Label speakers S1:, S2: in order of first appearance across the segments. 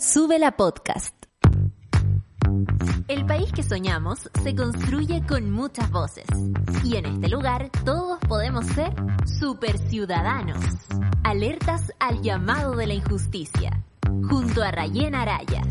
S1: Sube la podcast. El país que soñamos se construye con muchas voces. Y en este lugar todos podemos ser super ciudadanos. Alertas al llamado de la injusticia. Junto a Rayen Araya.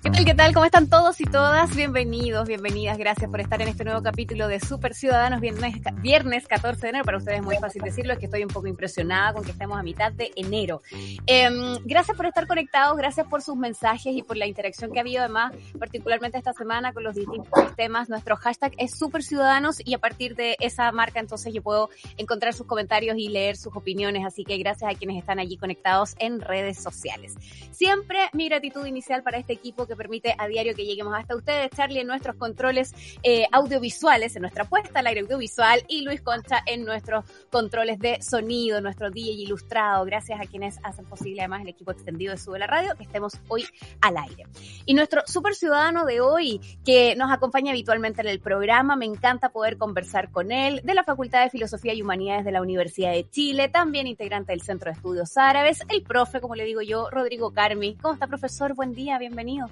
S2: ¿Qué tal? ¿Qué tal? ¿Cómo están todos y todas? Bienvenidos, bienvenidas. Gracias por estar en este nuevo capítulo de Super Ciudadanos, viernes, viernes 14 de enero. Para ustedes es muy fácil decirlo, es que estoy un poco impresionada con que estemos a mitad de enero. Eh, gracias por estar conectados, gracias por sus mensajes y por la interacción que ha habido además, particularmente esta semana con los distintos temas. Nuestro hashtag es Super Ciudadanos y a partir de esa marca entonces yo puedo encontrar sus comentarios y leer sus opiniones. Así que gracias a quienes están allí conectados en redes sociales. Siempre mi gratitud inicial para este equipo que permite a diario que lleguemos hasta ustedes. Charlie en nuestros controles eh, audiovisuales, en nuestra puesta al aire audiovisual y Luis Concha en nuestros controles de sonido, nuestro DJ ilustrado. Gracias a quienes hacen posible además el equipo extendido de Sube la Radio que estemos hoy al aire. Y nuestro super ciudadano de hoy que nos acompaña habitualmente en el programa, me encanta poder conversar con él, de la Facultad de Filosofía y Humanidades de la Universidad de Chile, también integrante del Centro de Estudios Árabes, el profe, como le digo yo, Rodrigo Carmi. ¿Cómo está, profesor? Buen día, bienvenido.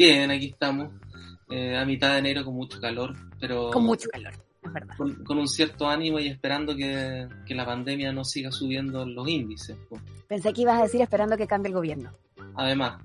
S3: Bien, aquí estamos, eh, a mitad de enero con mucho calor, pero...
S2: Con mucho calor, es verdad.
S3: Con, con un cierto ánimo y esperando que, que, la pandemia no siga subiendo los índices. Pues.
S2: Pensé que ibas a decir esperando que cambie el gobierno.
S3: Además.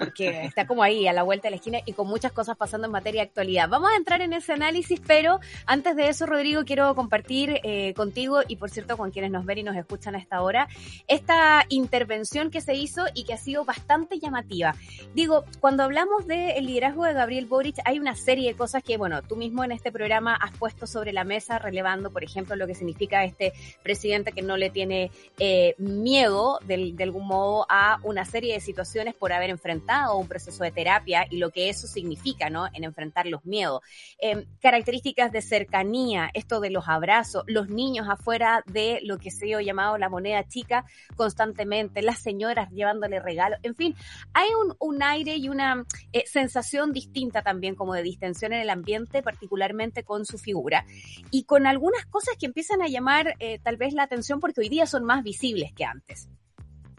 S2: Porque está como ahí, a la vuelta de la esquina y con muchas cosas pasando en materia de actualidad. Vamos a entrar en ese análisis, pero antes de eso, Rodrigo, quiero compartir eh, contigo y, por cierto, con quienes nos ven y nos escuchan a esta hora, esta intervención que se hizo y que ha sido bastante llamativa. Digo, cuando hablamos del liderazgo de Gabriel Boric, hay una serie de cosas que, bueno, tú mismo en este programa has puesto sobre la mesa, relevando, por ejemplo, lo que significa este presidente que no le tiene eh, miedo, de, de algún modo, a una serie de situaciones por haber enfrentado enfrentado un proceso de terapia y lo que eso significa, ¿no? En enfrentar los miedos. Eh, características de cercanía, esto de los abrazos, los niños afuera de lo que se ha llamado la moneda chica constantemente, las señoras llevándole regalos, en fin, hay un, un aire y una eh, sensación distinta también como de distensión en el ambiente, particularmente con su figura y con algunas cosas que empiezan a llamar eh, tal vez la atención porque hoy día son más visibles que antes.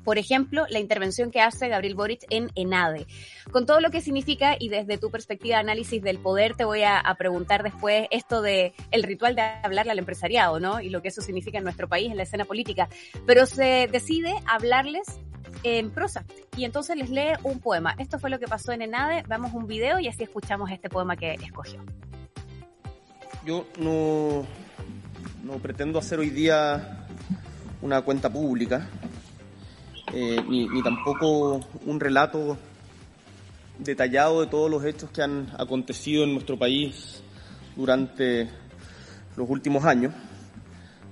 S2: Por ejemplo, la intervención que hace Gabriel Boric en ENADE. Con todo lo que significa y desde tu perspectiva de análisis del poder, te voy a, a, preguntar después esto de el ritual de hablarle al empresariado, ¿no? Y lo que eso significa en nuestro país, en la escena política. Pero se decide hablarles en prosa. Y entonces les lee un poema. Esto fue lo que pasó en ENADE. Vamos un video y así escuchamos este poema que escogió.
S4: Yo no, no pretendo hacer hoy día una cuenta pública eh, ni, ni, tampoco un relato detallado de todos los hechos que han acontecido en nuestro país durante los últimos años,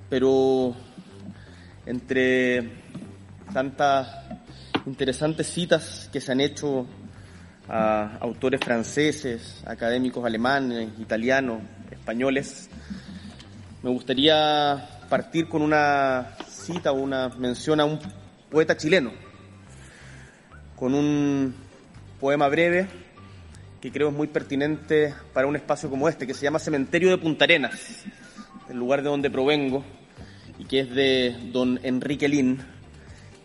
S4: pero entre tantas interesantes citas que se han hecho a autores franceses, académicos alemanes, italianos, españoles, me gustaría partir con una cita o una mención a un poeta chileno, con un poema breve que creo es muy pertinente para un espacio como este, que se llama Cementerio de Punta Arenas, el lugar de donde provengo, y que es de don Enrique Lin,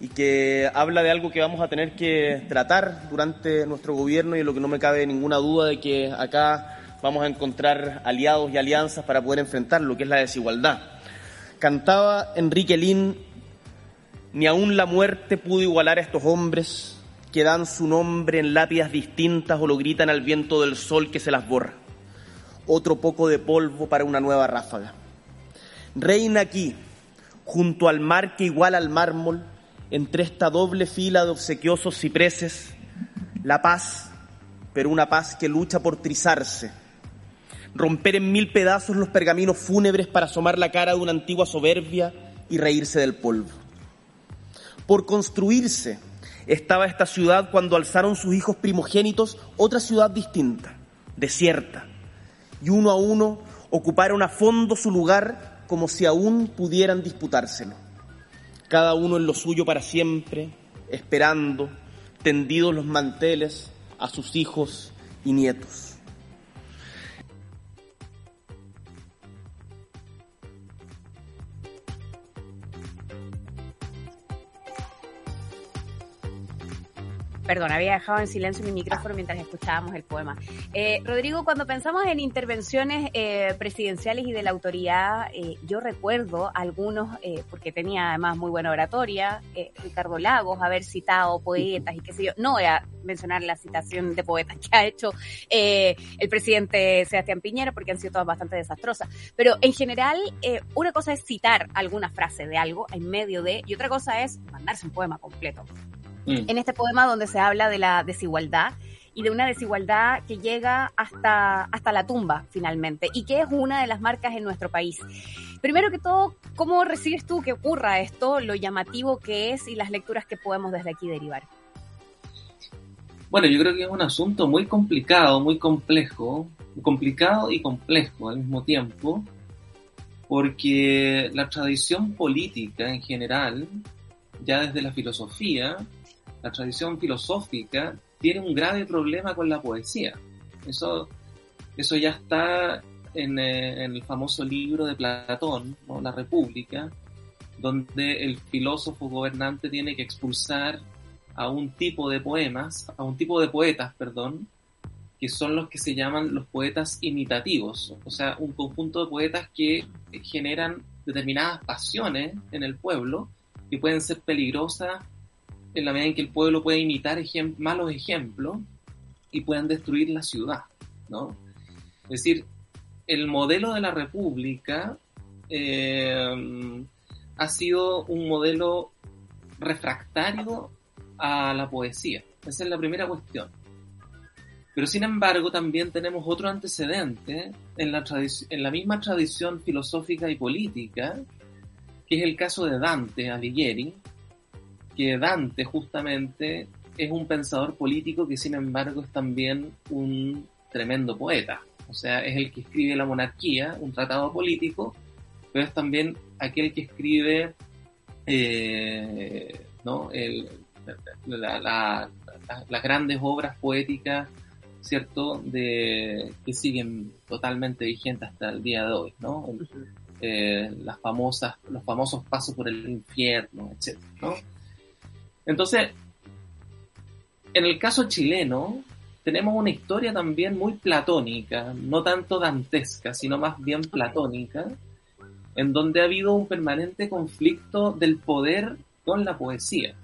S4: y que habla de algo que vamos a tener que tratar durante nuestro gobierno y en lo que no me cabe ninguna duda de que acá vamos a encontrar aliados y alianzas para poder enfrentar lo que es la desigualdad. Cantaba Enrique Lin ni aun la muerte pudo igualar a estos hombres que dan su nombre en lápidas distintas o lo gritan al viento del sol que se las borra. Otro poco de polvo para una nueva ráfaga. Reina aquí, junto al mar que iguala al mármol, entre esta doble fila de obsequiosos cipreses, la paz, pero una paz que lucha por trizarse, romper en mil pedazos los pergaminos fúnebres para asomar la cara de una antigua soberbia y reírse del polvo por construirse. Estaba esta ciudad cuando alzaron sus hijos primogénitos otra ciudad distinta, desierta, y uno a uno ocuparon a fondo su lugar como si aún pudieran disputárselo, cada uno en lo suyo para siempre, esperando, tendidos los manteles a sus hijos y nietos.
S2: Perdón, había dejado en silencio mi micrófono mientras escuchábamos el poema. Eh, Rodrigo, cuando pensamos en intervenciones eh, presidenciales y de la autoridad, eh, yo recuerdo algunos, porque tenía además muy buena oratoria, Ricardo Lagos, haber citado poetas y qué sé yo. No voy a mencionar la citación de poetas que ha hecho el presidente Sebastián Piñera, porque han sido todas bastante desastrosas. Pero en general, una cosa es citar alguna frase de algo en medio de, y otra cosa es mandarse un poema completo. Mm. En este poema donde se habla de la desigualdad y de una desigualdad que llega hasta, hasta la tumba finalmente y que es una de las marcas en nuestro país. Primero que todo, ¿cómo recibes tú que ocurra esto, lo llamativo que es y las lecturas que podemos desde aquí derivar?
S3: Bueno, yo creo que es un asunto muy complicado, muy complejo, complicado y complejo al mismo tiempo, porque la tradición política en general, ya desde la filosofía, la tradición filosófica tiene un grave problema con la poesía. Eso, eso ya está en, eh, el famoso libro de Platón, La República, donde el filósofo gobernante tiene que expulsar a un tipo de poemas, a un tipo de poetas, perdón, que son los que se llaman los poetas imitativos, o sea, un conjunto de poetas que generan determinadas pasiones en el pueblo que pueden ser peligrosas en la medida en que el pueblo puede imitar malos ejemplos y puedan destruir la ciudad, ¿no? Es decir, el modelo de la república eh, ha sido un modelo refractario a la poesía. Esa es la primera cuestión. Pero sin embargo, también tenemos otro antecedente en la, en la misma tradición filosófica y política, que es el caso de Dante Alighieri, que Dante justamente es un pensador político que sin embargo es también un tremendo poeta. O sea, es el que escribe La monarquía, un tratado político, pero es también aquel que escribe eh, ¿no? las grandes obras poéticas, ¿cierto?, de, que siguen totalmente vigentes hasta el día de hoy, ¿no? Eh, las famosas, los famosos pasos por el infierno, etc. ¿no? Entonces, en el caso chileno, tenemos una historia también muy platónica, no tanto dantesca, sino más bien platónica, en donde ha habido un permanente conflicto del poder con la poesía.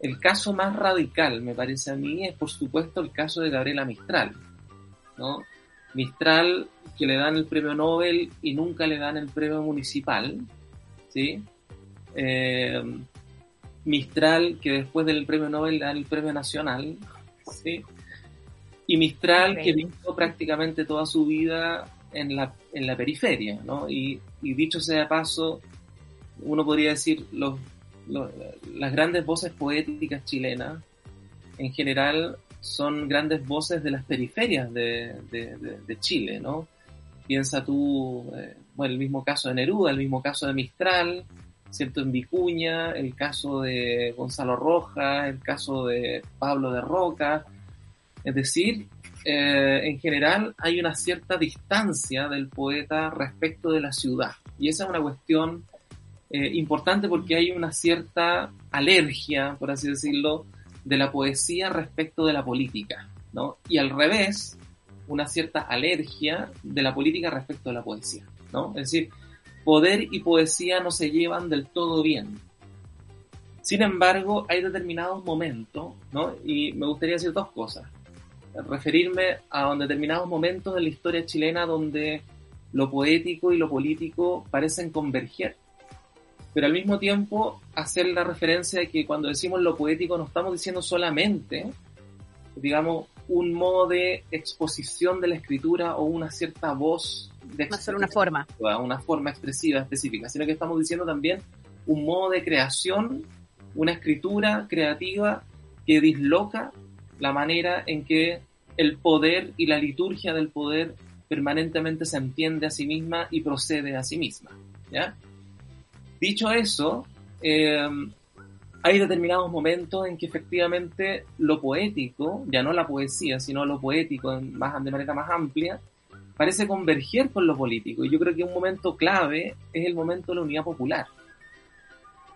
S3: El caso más radical, me parece a mí, es por supuesto el caso de Gabriela Mistral. ¿no? Mistral, que le dan el premio Nobel y nunca le dan el premio municipal, ¿sí? Eh, Mistral, que después del premio Nobel da el premio nacional, ¿sí? Y Mistral, que vivió prácticamente toda su vida en la, en la periferia, ¿no? Y, dicho sea de paso, uno podría decir, los, las grandes voces poéticas chilenas, en general, son grandes voces de las periferias de, de, Chile, ¿no? Piensa tú, eh, bueno, el mismo caso de Neruda, el mismo caso de Mistral, ¿cierto? En Vicuña, el caso de Gonzalo Rojas, el caso de Pablo de Roca. Es decir, eh, en general hay una cierta distancia del poeta respecto de la ciudad. Y esa es una cuestión eh, importante porque hay una cierta alergia, por así decirlo, de la poesía respecto de la política, ¿no? Y al revés, una cierta alergia de la política respecto de la poesía, ¿no? Es decir, poder y poesía no se llevan del todo bien. Sin embargo, hay determinados momentos, ¿no? Y me gustaría decir dos cosas. Referirme a determinados momentos de la historia chilena donde lo poético y lo político parecen converger. Pero al mismo tiempo hacer la referencia de que cuando decimos lo poético no estamos diciendo solamente, digamos, un modo de exposición de la escritura o una cierta voz
S2: de una forma.
S3: Una forma expresiva específica, sino que estamos diciendo también un modo de creación, una escritura creativa que disloca la manera en que el poder y la liturgia del poder permanentemente se entiende a sí misma y procede a sí misma. ¿ya? Dicho eso, eh, hay determinados momentos en que efectivamente lo poético, ya no la poesía, sino lo poético más, de manera más amplia, parece converger con lo político. Y yo creo que un momento clave es el momento de la unidad popular.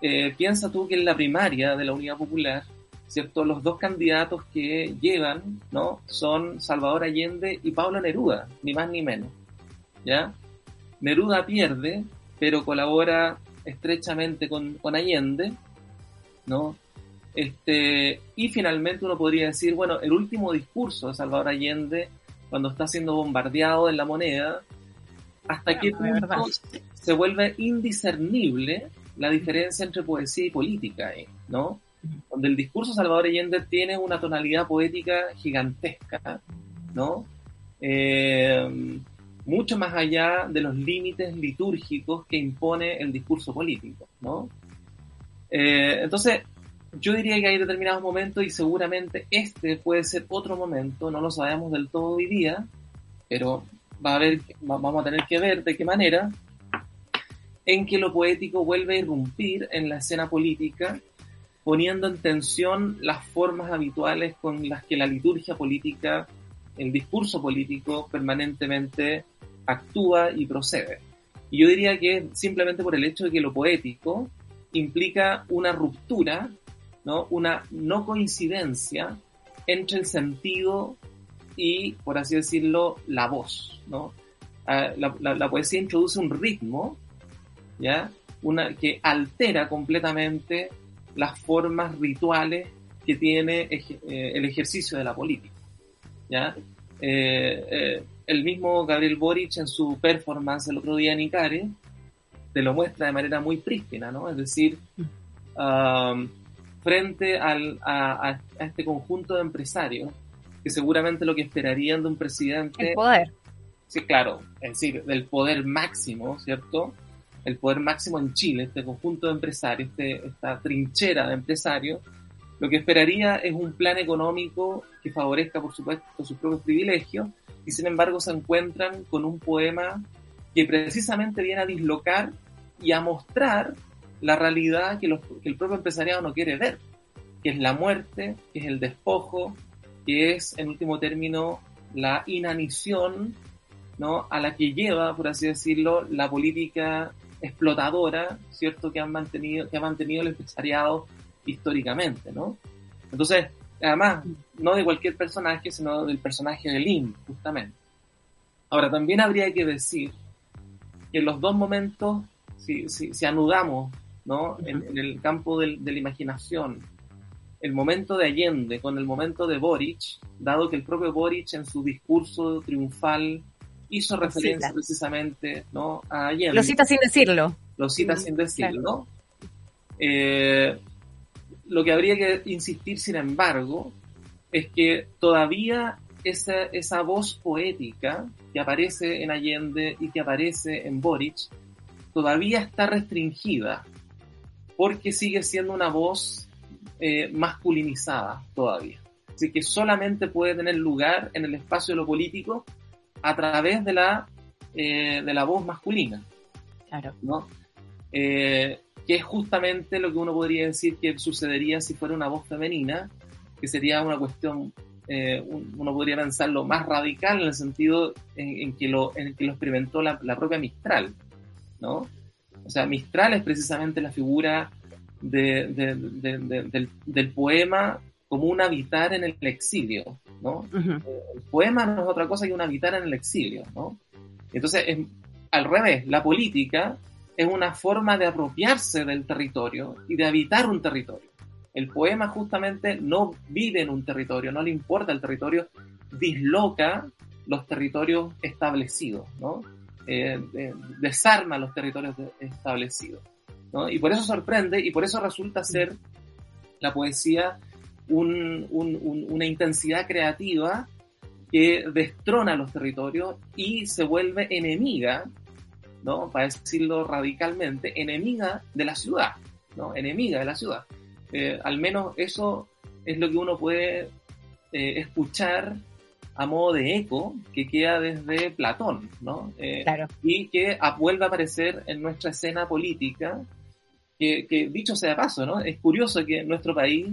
S3: Eh, piensa tú que en la primaria de la unidad popular ¿cierto? Los dos candidatos que llevan, ¿no? Son Salvador Allende y Pablo Neruda, ni más ni menos, ¿ya? Neruda pierde, pero colabora estrechamente con, con Allende, ¿no? Este, y finalmente uno podría decir, bueno, el último discurso de Salvador Allende, cuando está siendo bombardeado en la moneda, hasta qué punto se vuelve indiscernible la diferencia entre poesía y política, ¿no? Donde el discurso de Salvador Allende tiene una tonalidad poética gigantesca, ¿no? Eh, mucho más allá de los límites litúrgicos que impone el discurso político, ¿no? Eh, entonces, yo diría que hay determinados momentos y seguramente este puede ser otro momento, no lo sabemos del todo hoy día, pero va a haber, vamos a tener que ver de qué manera, en que lo poético vuelve a irrumpir en la escena política, poniendo en tensión las formas habituales con las que la liturgia política, el discurso político permanentemente actúa y procede. Y yo diría que simplemente por el hecho de que lo poético implica una ruptura, ¿no? una no coincidencia entre el sentido y, por así decirlo, la voz. ¿no? Ah, la, poesía introduce un ritmo ¿ya? Una, que altera completamente las formas rituales que tiene eh, el ejercicio de la política. ¿ya? Eh, eh, el mismo Gabriel Boric en su performance el otro día en Icare te lo muestra de manera muy prístina, ¿no? Es decir, um, frente al, a, este conjunto de empresarios que seguramente lo que esperarían de un presidente...
S2: El poder.
S3: Sí, claro, es decir, del poder máximo, ¿cierto? El poder máximo en Chile, este conjunto de empresarios, este, esta trinchera de empresarios, lo que esperaría es un plan económico que favorezca, por supuesto, sus propios privilegios, y sin embargo se encuentran con un poema que precisamente viene a dislocar y a mostrar la realidad que, el propio empresariado no quiere ver, que es la muerte, que es el despojo, que es, en último término, la inanición ¿no? a la que lleva, por así decirlo, la política explotadora, ¿cierto?, que, han mantenido, que ha mantenido el empresariado históricamente, ¿no? Entonces, Además, no de cualquier personaje, sino del personaje de Lynn, justamente. Ahora, también habría que decir que en los dos momentos, si, si, anudamos ¿no? en, el campo de la imaginación, el momento de Allende con el momento de Boric, dado que el propio Boric en su discurso triunfal hizo referencia precisamente ¿no? a Allende.
S2: Lo cita sin decirlo.
S3: Lo cita sin decirlo. ¿no? Eh, lo que habría que insistir, sin embargo, es que todavía esa, esa voz poética que aparece en Allende y que aparece en Boric, todavía está restringida, porque sigue siendo una voz eh, masculinizada todavía. Así que solamente puede tener lugar en el espacio de lo político a través de la, eh, de la voz masculina.
S2: Claro.
S3: ¿no? Eh, que es justamente lo que uno podría decir que sucedería si fuera una voz femenina, que sería una cuestión, eh, uno podría pensarlo más radical en el sentido en, que, lo, en que lo experimentó la, propia Mistral, ¿no? O sea, Mistral es precisamente la figura de, del, poema como un habitar en el exilio, ¿no? El poema no es otra cosa que un habitar en el exilio, ¿no? Entonces, es, al revés, la política es una forma de apropiarse del territorio y de habitar un territorio. El poema justamente no vive en un territorio, no le importa el territorio, disloca los territorios establecidos, ¿no? Eh, desarma los territorios establecidos. ¿no? Y por eso sorprende y por eso resulta ser la poesía una intensidad creativa que destrona los territorios y se vuelve enemiga ¿no? Para decirlo radicalmente, enemiga de la ciudad, ¿no? Enemiga de la ciudad. Eh, al menos eso es lo que uno puede eh, escuchar a modo de eco que queda desde Platón, ¿no?
S2: Eh,
S3: y que vuelve a aparecer en nuestra escena política, que, que, dicho sea de paso, ¿no? Es curioso que nuestro país,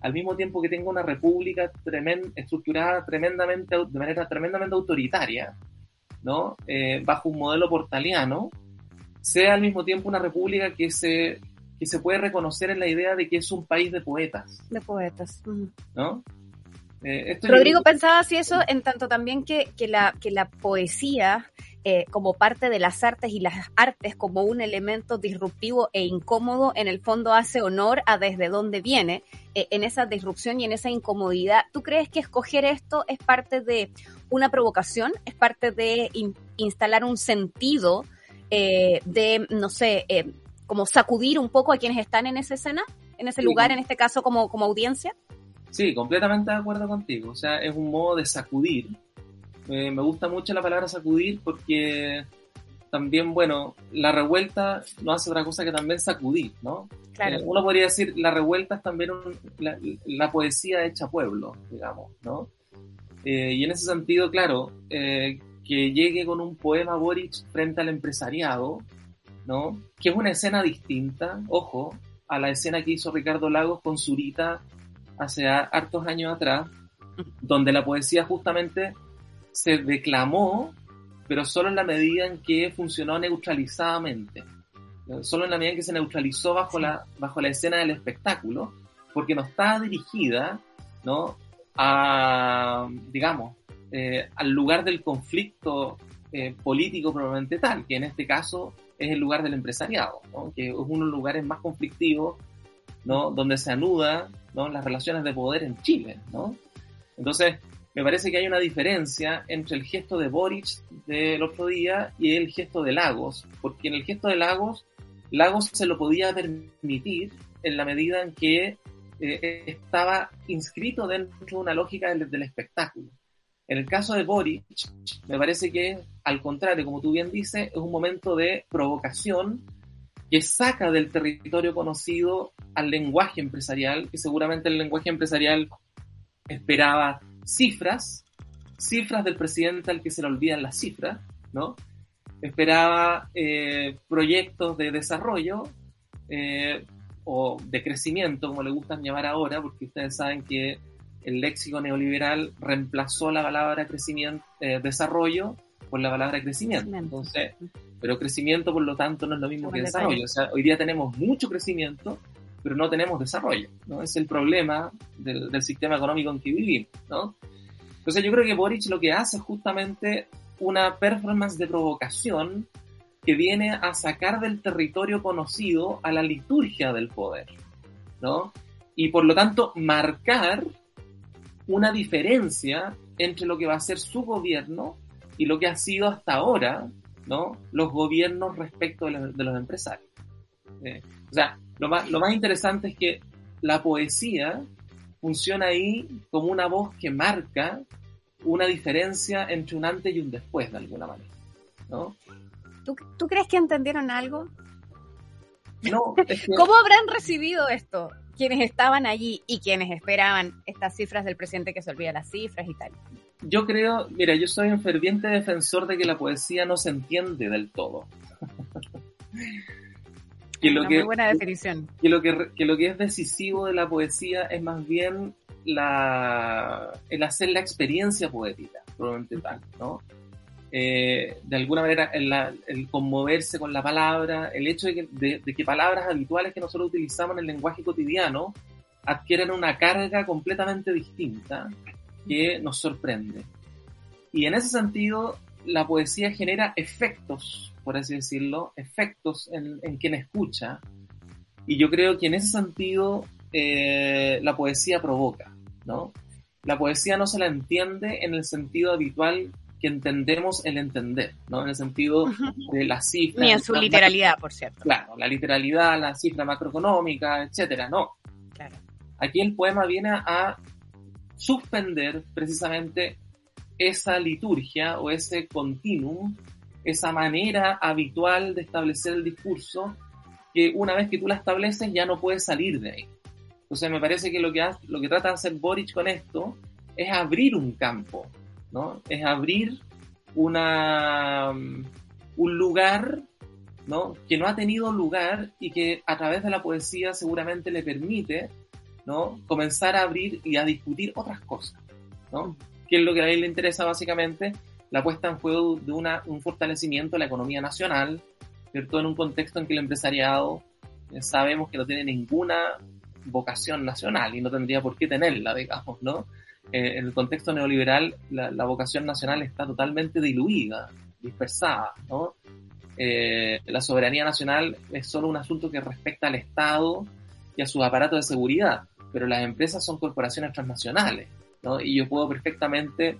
S3: al mismo tiempo que tenga una república estructurada tremendamente, de manera tremendamente autoritaria, ¿no? Eh, bajo un modelo portaliano, sea al mismo tiempo una república que se que se puede reconocer en la idea de que es un país de poetas.
S2: De poetas.
S3: ¿No?
S2: Eh, Rodrigo pensaba así eso en tanto también que, que, la, que la poesía eh, como parte de las artes y las artes como un elemento disruptivo e incómodo, en el fondo hace honor a desde dónde viene, eh, en esa disrupción y en esa incomodidad. ¿Tú crees que escoger esto es parte de una provocación? ¿Es parte de instalar un sentido de, no sé, como sacudir un poco a quienes están en esa escena, en ese lugar, en este caso como, como audiencia?
S3: Sí, completamente de acuerdo contigo. O sea, es un modo de sacudir. me gusta mucho la palabra sacudir porque también, bueno, la revuelta no hace otra cosa que también sacudir, ¿no? Claro. Eh, uno podría decir, la revuelta es también la, poesía hecha pueblo, digamos, ¿no? Eh, y en ese sentido, claro, eh, que llegue con un poema Boric frente al empresariado, ¿no? Que es una escena distinta, ojo, a la escena que hizo Ricardo Lagos con Zurita hace hartos años atrás, donde la poesía justamente se declamó, pero solo en la medida en que funcionó neutralizadamente. Solo en la medida en que se neutralizó bajo la, bajo la escena del espectáculo, porque no está dirigida, ¿no? A, digamos, eh, al lugar del conflicto eh, político probablemente tal, que en este caso es el lugar del empresariado, que es uno de los lugares más conflictivos, ¿no? donde se anuda ¿no? las relaciones de poder en Chile. ¿no? Entonces, me parece que hay una diferencia entre el gesto de Boric del otro día y el gesto de Lagos, porque en el gesto de Lagos, Lagos se lo podía permitir en la medida en que eh, estaba inscrito dentro de una lógica del espectáculo. En el caso de Boric, me parece que, al contrario, como tú bien dices, es un momento de provocación que saca del territorio conocido al lenguaje empresarial, que seguramente el lenguaje empresarial esperaba cifras, cifras del presidente al que se le olvidan las cifras, ¿no? Esperaba eh, proyectos de desarrollo eh, o de crecimiento, como le gustan llamar ahora, porque ustedes saben que el léxico neoliberal reemplazó la palabra crecimiento, eh, desarrollo por la palabra crecimiento. Entonces, pero crecimiento, por lo tanto, no es lo mismo que desarrollo. O sea, hoy día tenemos mucho crecimiento, pero no tenemos desarrollo, ¿no? Es el problema del, del sistema económico en que vivimos, ¿no? Entonces yo creo que Boric lo que hace es justamente una performance de provocación que viene a sacar del territorio conocido a la liturgia del poder, ¿no? Y por lo tanto marcar una diferencia entre lo que va a ser su gobierno y lo que ha sido hasta ahora ¿no? los gobiernos respecto de los, empresarios. Eh, o sea, lo más, lo más interesante es que la poesía funciona ahí como una voz que marca una diferencia entre un antes y un después, de alguna manera. ¿no?
S2: ¿Tú, ¿Tú crees que entendieron algo?
S3: No,
S2: ¿Cómo habrán recibido esto? quienes estaban allí y quienes esperaban estas cifras del presidente que se olvida las cifras y tal.
S3: Yo creo, mira, yo soy un ferviente defensor de que la poesía no se entiende del todo.
S2: que lo que, muy buena definición.
S3: Que lo que, lo que es decisivo de la poesía es más bien la, el hacer la experiencia poética, probablemente tal, ¿no? Eh, de alguna manera el, conmoverse con la palabra, el hecho de que, de que, palabras habituales que nosotros utilizamos en el lenguaje cotidiano adquieren una carga completamente distinta que nos sorprende. Y en ese sentido, la poesía genera efectos, por así decirlo, efectos en, en quien escucha. Y yo creo que en ese sentido eh, la poesía provoca, ¿no? La poesía no se la entiende en el sentido habitual que entendemos el entender, ¿no? En el sentido de la cifra.
S2: Ni en su literalidad, por cierto.
S3: Claro, la literalidad, la cifra macroeconómica, etcétera, no.
S2: Claro.
S3: Aquí el poema viene a suspender precisamente esa liturgia o ese continuum, esa manera habitual de establecer el discurso, que una vez que tú la estableces ya no puedes salir de ahí. Entonces me parece que lo que, lo que trata de hacer Boric con esto es abrir un campo, ¿no? Es abrir una, un lugar, ¿no? Que no ha tenido lugar y que a través de la poesía seguramente le permite, ¿no? Comenzar a abrir y a discutir otras cosas, ¿no? Que es lo que a él le interesa básicamente, la puesta en juego de una, un fortalecimiento de la economía nacional, ¿cierto? En un contexto en que el empresariado sabemos que no tiene ninguna vocación nacional y no tendría por qué tenerla, digamos, ¿no? Eh, en el contexto neoliberal la, vocación nacional está totalmente diluida, dispersada, ¿no? Eh, la soberanía nacional es solo un asunto que respecta al Estado y a sus aparatos de seguridad, pero las empresas son corporaciones transnacionales, ¿no? Y yo puedo perfectamente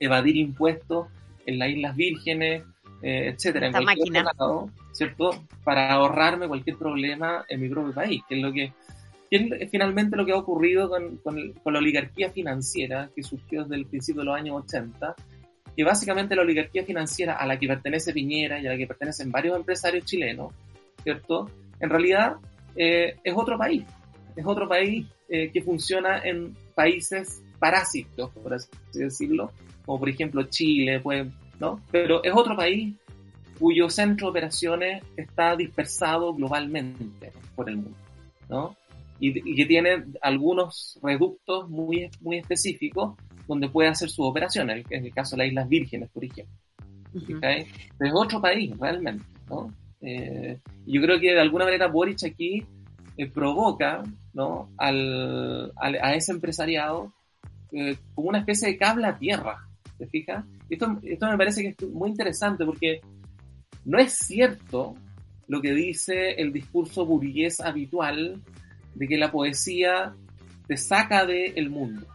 S3: evadir impuestos en las Islas Vírgenes, eh, etcétera, en cualquier lado, ¿cierto? Para ahorrarme cualquier problema en mi propio país, que es lo que es finalmente lo que ha ocurrido con, con, la oligarquía financiera que surgió desde el principio de los años 80, que básicamente la oligarquía financiera a la que pertenece Piñera y a la que pertenecen varios empresarios chilenos, ¿cierto? En realidad eh, es otro país, es otro país eh, que funciona en países parásitos, por así decirlo, como por ejemplo Chile, pues, ¿no? Pero es otro país cuyo centro de operaciones está dispersado globalmente por el mundo, ¿no? y, que tiene algunos reductos muy, muy específicos donde puede hacer sus operaciones, en el caso de las Islas Vírgenes, por ejemplo. es otro país, realmente. ¿no? Eh, yo creo que de alguna manera Boric aquí eh, provoca ¿no? al, a ese empresariado eh, como una especie de cable a tierra. ¿Te fijas? Esto, esto me parece que es muy interesante porque no es cierto lo que dice el discurso burgués habitual de que la poesía te saca del mundo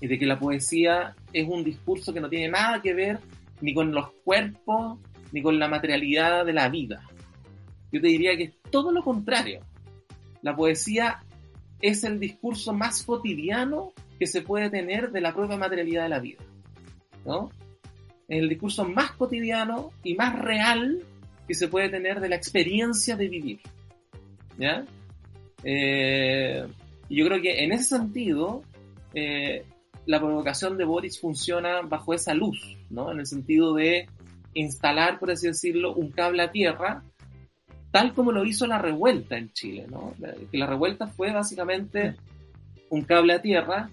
S3: y de que la poesía es un discurso que no tiene nada que ver ni con los cuerpos ni con la materialidad de la vida. Yo te diría que es todo lo contrario. La poesía es el discurso más cotidiano que se puede tener de la propia materialidad de la vida. ¿no? El discurso más cotidiano y más real que se puede tener de la experiencia de vivir. ¿Ya? Eh, yo creo que en ese sentido, eh, la provocación de Boris funciona bajo esa luz, ¿no? En el sentido de instalar, por así decirlo, un cable a tierra, tal como lo hizo la revuelta en Chile, ¿no? Que la revuelta fue básicamente un cable a tierra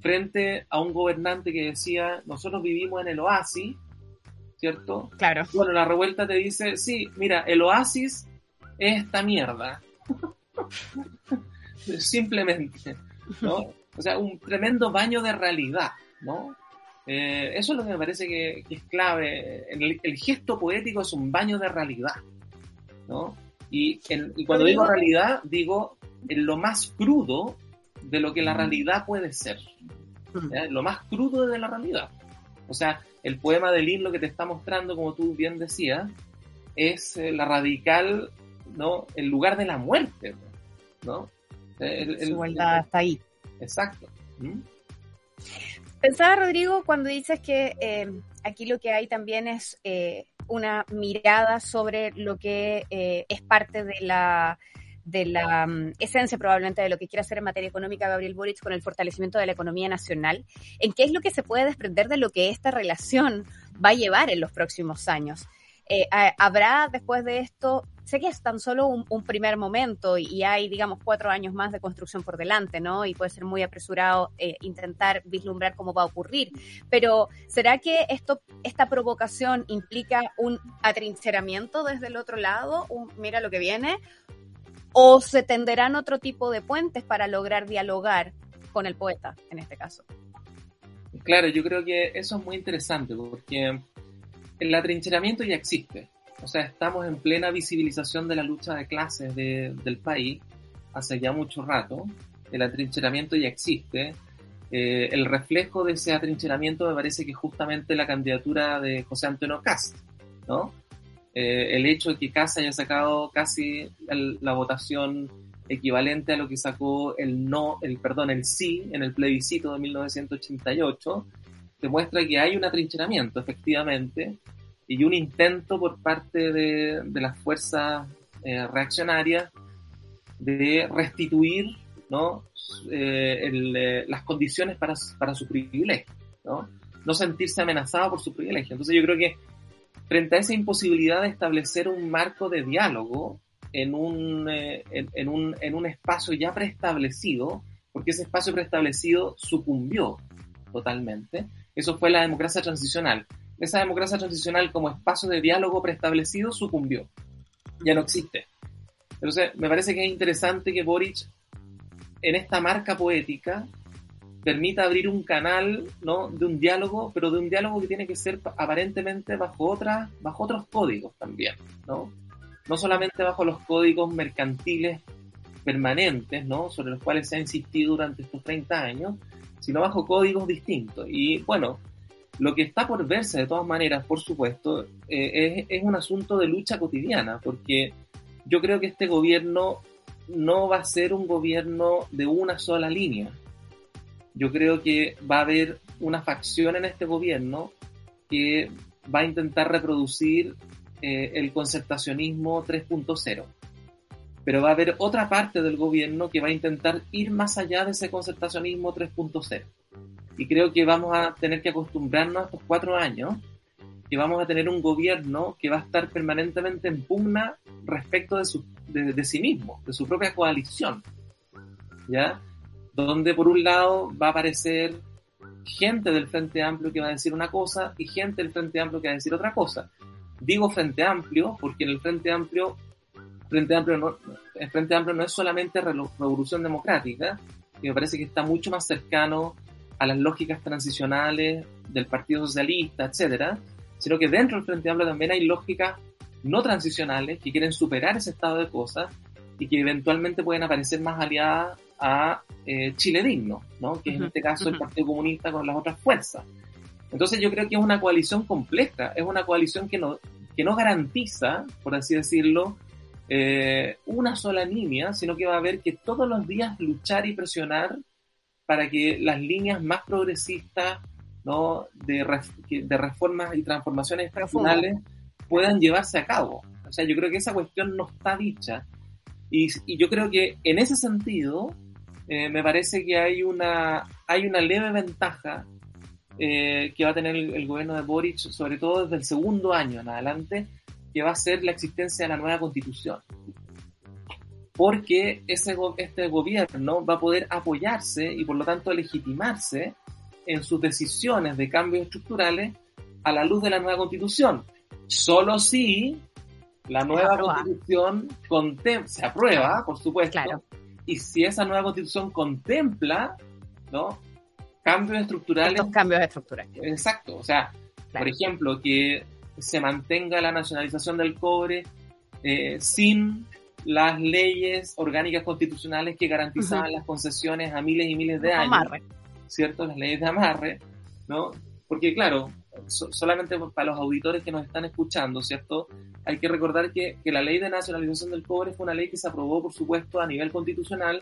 S3: frente a un gobernante que decía, nosotros vivimos en el oasis, ¿cierto?
S2: Claro.
S3: Bueno, la revuelta te dice, sí, mira, el oasis es esta mierda. Simplemente, ¿no? O sea, un tremendo baño de realidad, ¿no? Eh, eso es lo que me parece que, es clave. El, gesto poético es un baño de realidad, ¿no? Y, cuando digo realidad, digo en lo más crudo de lo que la realidad puede ser. Lo más crudo de la realidad. O sea, el poema de Lin lo que te está mostrando, como tú bien decías, es eh, la radical ¿no? El lugar de la muerte, ¿no?
S2: El, está ahí.
S3: Exacto. ¿Mm?
S2: Pensaba, Rodrigo, cuando dices que eh, aquí lo que hay también es eh, una mirada sobre lo que eh, es parte de la de la mm, esencia probablemente de lo que quiere hacer en materia económica Gabriel Boric con el fortalecimiento de la economía nacional, en qué es lo que se puede desprender de lo que esta relación va a llevar en los próximos años. ¿Habrá después de esto sé que es tan solo un, primer momento y, hay, digamos, cuatro años más de construcción por delante, ¿no? Y puede ser muy apresurado eh, intentar vislumbrar cómo va a ocurrir. Pero, ¿será que esto, esta provocación implica un atrincheramiento desde el otro lado? Un, mira lo que viene. ¿O se tenderán otro tipo de puentes para lograr dialogar con el poeta, en este caso?
S3: Claro, yo creo que eso es muy interesante porque el atrincheramiento ya existe. O sea, estamos en plena visibilización de la lucha de clases del país hace ya mucho rato. El atrincheramiento ya existe. Eh, el reflejo de ese atrincheramiento me parece que justamente la candidatura de José Antonio Cast, ¿no? Eh, el hecho de que Cast haya sacado casi la votación equivalente a lo que sacó el no, el perdón, el sí en el plebiscito de 1988, demuestra que hay un atrincheramiento, efectivamente, y un intento por parte de, las fuerzas eh, reaccionarias de restituir ¿no? Eh, eh, las condiciones para, para, su privilegio, ¿no? no sentirse amenazado por su privilegio. Entonces yo creo que frente a esa imposibilidad de establecer un marco de diálogo en un, en, un, en un espacio ya preestablecido, porque ese espacio preestablecido sucumbió totalmente, eso fue la democracia transicional esa democracia transicional como espacio de diálogo preestablecido sucumbió. Ya no existe. Entonces, me parece que es interesante que Boric, en esta marca poética, permita abrir un canal ¿no? de un diálogo, pero de un diálogo que tiene que ser aparentemente bajo, otra, bajo otros códigos también, ¿no? No solamente bajo los códigos mercantiles permanentes, ¿no? Sobre los cuales se ha insistido durante estos 30 años, sino bajo códigos distintos. Y bueno, lo que está por verse de todas maneras, por supuesto, eh, es, un asunto de lucha cotidiana, porque yo creo que este gobierno no va a ser un gobierno de una sola línea. Yo creo que va a haber una facción en este gobierno que va a intentar reproducir eh, el concertacionismo 3.0. Pero va a haber otra parte del gobierno que va a intentar ir más allá de ese concertacionismo 3.0. Y creo que vamos a tener que acostumbrarnos a estos cuatro años que vamos a tener un gobierno que va a estar permanentemente en pugna respecto de, su, de, sí mismo, de su propia coalición. ¿Ya? Donde por un lado va a aparecer gente del Frente Amplio que va a decir una cosa y gente del Frente Amplio que va a decir otra cosa. Digo Frente Amplio porque en el Frente Amplio, Frente Amplio no, el Frente Amplio no es solamente revolución democrática, que me parece que está mucho más cercano a las lógicas transicionales del Partido Socialista, etcétera, sino que dentro del Frente Amplio también hay lógicas no transicionales que quieren superar ese estado de cosas y que eventualmente pueden aparecer más aliadas a eh, Chile Digno, ¿no? que es en este caso el Partido Comunista con las otras fuerzas. Entonces yo creo que es una coalición compleja, es una coalición que no, que no garantiza, por así decirlo, eh, una sola línea, sino que va a haber que todos los días luchar y presionar para que las líneas más progresistas ¿no? de, de reformas y transformaciones estructurales puedan llevarse a cabo. O sea, yo creo que esa cuestión no está dicha. Y, y yo creo que en ese sentido, eh, me parece que hay una, hay una leve ventaja eh, que va a tener el, gobierno de Boric, sobre todo desde el segundo año en adelante, que va a ser la existencia de la nueva constitución. Porque ese, este gobierno va a poder apoyarse y por lo tanto legitimarse en sus decisiones de cambios estructurales a la luz de la nueva constitución. Solo si la nueva constitución se aprueba, por supuesto, y si esa nueva constitución contempla, ¿no? Cambios estructurales.
S2: cambios estructurales.
S3: Exacto. O sea, por ejemplo, que se mantenga la nacionalización del cobre eh, sin las leyes orgánicas constitucionales que garantizaban las concesiones a miles y miles de años. ¿cierto? Las leyes de amarre, ¿no? Porque claro, solamente para los auditores que nos están escuchando, ¿cierto? Hay que recordar que, que, la ley de nacionalización del cobre fue una ley que se aprobó, por supuesto, a nivel constitucional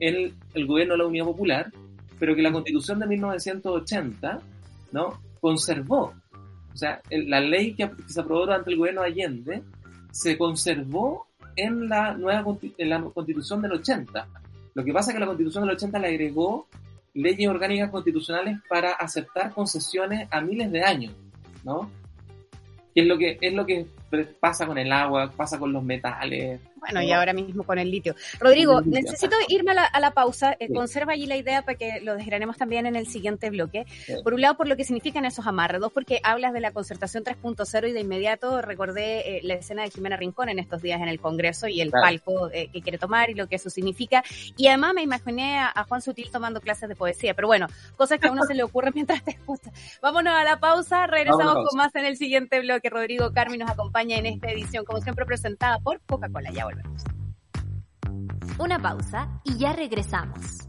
S3: en el, gobierno de la Unidad Popular, pero que la constitución de 1980, ¿no? Conservó. O sea, la ley que, se aprobó durante el gobierno de Allende se conservó en la nueva en la constitución del 80. Lo que pasa es que la constitución del 80 le agregó leyes orgánicas constitucionales para aceptar concesiones a miles de años, ¿no? Es lo que es lo que pasa con el agua, pasa con los metales,
S2: bueno, y ahora mismo con el litio. Rodrigo, necesito irme a la, pausa. Eh, conserva allí la idea para que lo desgranemos también en el siguiente bloque. Por un lado, por lo que significan esos amarres. Dos, porque hablas de la concertación 3.0 y de inmediato recordé eh, la escena de Jimena Rincón en estos días en el Congreso y el palco eh, que quiere tomar y lo que eso significa. Y además me imaginé a, Juan Sutil tomando clases de poesía. Pero bueno, cosas que a uno se le ocurre mientras te escucha. Vámonos a la pausa. Regresamos con más en el siguiente bloque. Rodrigo Carmi nos acompaña en esta edición, como siempre presentada por Coca-Cola. Ya
S1: una pausa y ya regresamos.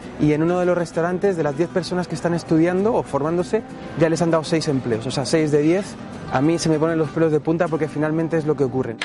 S5: y en uno de los restaurantes de las 10 personas que están estudiando o formándose ya les han dado 6 empleos, o sea, 6 de 10. A mí se me ponen los pelos de punta porque finalmente es lo que ocurre.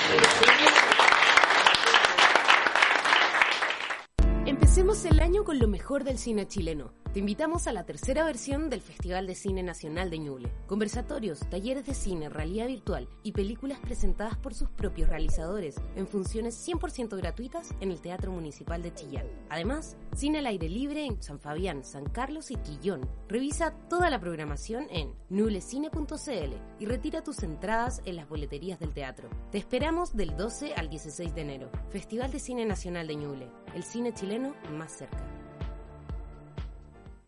S6: Del cine chileno. Te invitamos a la tercera versión del Festival de Cine Nacional de Ñuble. Conversatorios, talleres de cine, realidad virtual y películas presentadas por sus propios realizadores en funciones 100% gratuitas en el Teatro Municipal de Chillán. Además, cine al aire libre en San Fabián, San Carlos y Quillón. Revisa toda la programación en nublecine.cl y retira tus entradas en las boleterías del teatro. Te esperamos del 12 al 16 de enero. Festival de Cine Nacional de Ñuble. El cine chileno más cerca.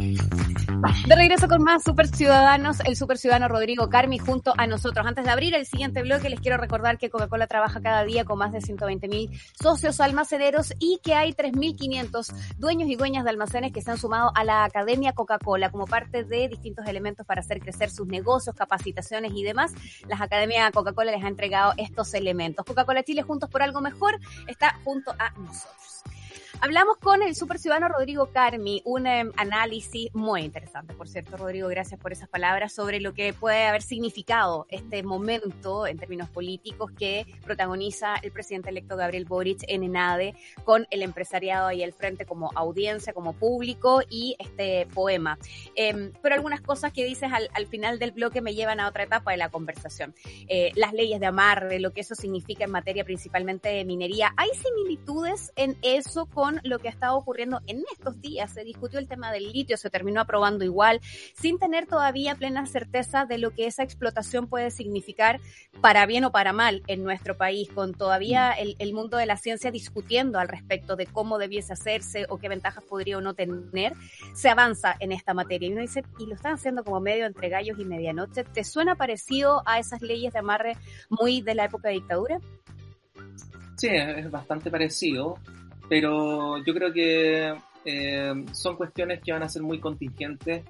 S2: De regreso con más Super Ciudadanos, el Super Ciudadano Rodrigo Carmi junto a nosotros. Antes de abrir el siguiente bloque, les quiero recordar que Coca-Cola trabaja cada día con más de 120 mil socios almaceneros y que hay 3.500 dueños y dueñas de almacenes que se han sumado a la Academia Coca-Cola como parte de distintos elementos para hacer crecer sus negocios, capacitaciones y demás. Las Academias Coca-Cola les ha entregado estos elementos. Coca-Cola Chile Juntos por Algo Mejor está junto a nosotros. Hablamos con el super ciudadano Rodrigo Carmi, un em, análisis muy interesante, por cierto, Rodrigo, gracias por esas palabras, sobre lo que puede haber significado este momento en términos políticos que protagoniza el presidente electo Gabriel Boric en ENADE con el empresariado ahí al frente como audiencia, como público y este poema. Em, pero algunas cosas que dices al, final del bloque me llevan a otra etapa de la conversación. Eh, las leyes de amarre, lo que eso significa en materia principalmente de minería. ¿Hay similitudes en eso con lo que ha estado ocurriendo en estos días. Se discutió el tema del litio, se terminó aprobando igual, sin tener todavía plena certeza de lo que esa explotación puede significar para bien o para mal en nuestro país, con todavía mm. el, mundo de la ciencia discutiendo al respecto de cómo debiese hacerse o qué ventajas podría o no tener, se avanza en esta materia. Y uno dice, y lo están haciendo como medio entre gallos y medianoche. ¿Te suena parecido a esas leyes de amarre muy de la época de dictadura?
S3: Sí, es bastante parecido pero yo creo que eh, son cuestiones que van a ser muy contingentes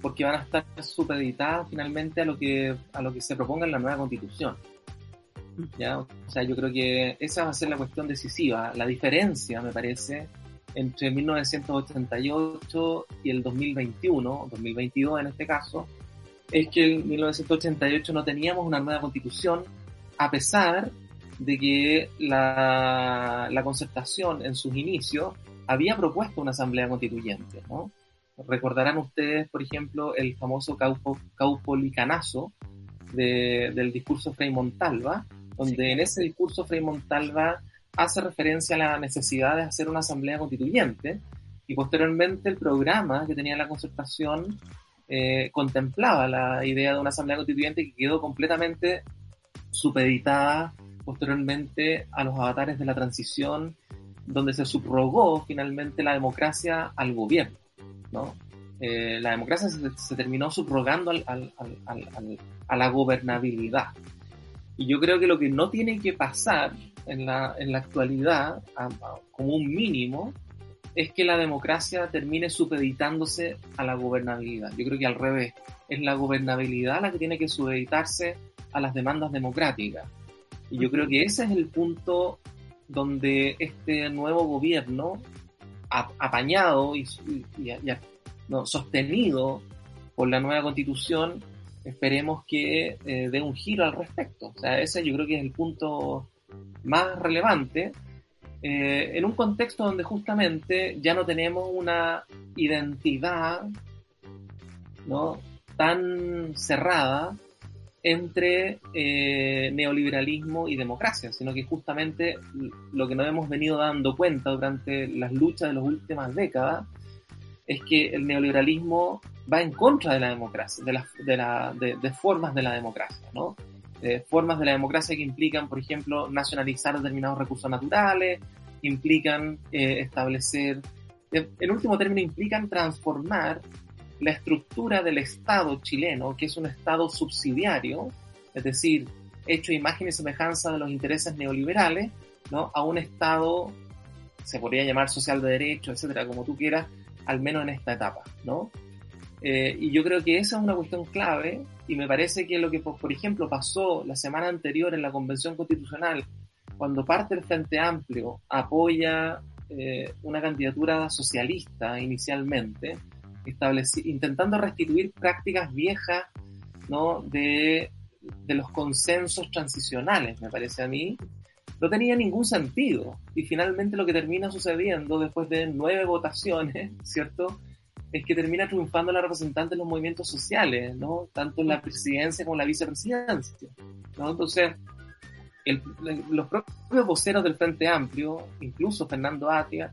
S3: porque van a estar supeditadas finalmente a lo que a lo que se proponga en la nueva constitución. ¿ya? O sea, yo creo que esa va a ser la cuestión decisiva. La diferencia, me parece, entre 1988 y el 2021, 2022 en este caso, es que en 1988 no teníamos una nueva constitución, a pesar de que la, la concertación en sus inicios había propuesto una asamblea constituyente, ¿no? Recordarán ustedes, por ejemplo, el famoso caupo, caupolicanazo de, del discurso Frei Montalva, donde en ese discurso Frei Montalva hace referencia a la necesidad de hacer una asamblea constituyente y posteriormente el programa que tenía la concertación eh, contemplaba la idea de una asamblea constituyente que quedó completamente supeditada posteriormente a los avatares de la transición, donde se subrogó finalmente la democracia al gobierno. ¿no? Eh, la democracia se, terminó subrogando a la gobernabilidad. Y yo creo que lo que no tiene que pasar en la, en la actualidad, como un mínimo, es que la democracia termine supeditándose a la gobernabilidad. Yo creo que al revés, es la gobernabilidad la que tiene que supeditarse a las demandas democráticas. Y yo creo que ese es el punto donde este nuevo gobierno, apañado y, no, sostenido por la nueva constitución, esperemos que eh, dé un giro al respecto. O sea, ese yo creo que es el punto más relevante eh, en un contexto donde justamente ya no tenemos una identidad ¿no? tan cerrada entre eh, neoliberalismo y democracia, sino que justamente lo que nos hemos venido dando cuenta durante las luchas de las últimas décadas es que el neoliberalismo va en contra de la democracia, de, la, de, la, de, formas de la democracia, ¿no? formas de la democracia que implican, por ejemplo, nacionalizar determinados recursos naturales, implican eh, establecer, en último término, implican transformar la estructura del Estado chileno, que es un Estado subsidiario, es decir, hecho imagen y semejanza de los intereses neoliberales, ¿no? a un Estado, se podría llamar social de derecho, etcétera, como tú quieras, al menos en esta etapa. ¿no? Eh, y yo creo que esa es una cuestión clave y me parece que lo que, por ejemplo, pasó la semana anterior en la Convención Constitucional, cuando parte del Frente Amplio apoya eh, una candidatura socialista inicialmente, intentando restituir prácticas viejas ¿no? de, de los consensos transicionales, me parece a mí, no tenía ningún sentido. Y finalmente lo que termina sucediendo después de nueve votaciones, ¿cierto? Es que termina triunfando la representante de los movimientos sociales, ¿no? Tanto en la presidencia como en la vicepresidencia, ¿no? Entonces, los propios voceros del Frente Amplio, incluso Fernando Atia,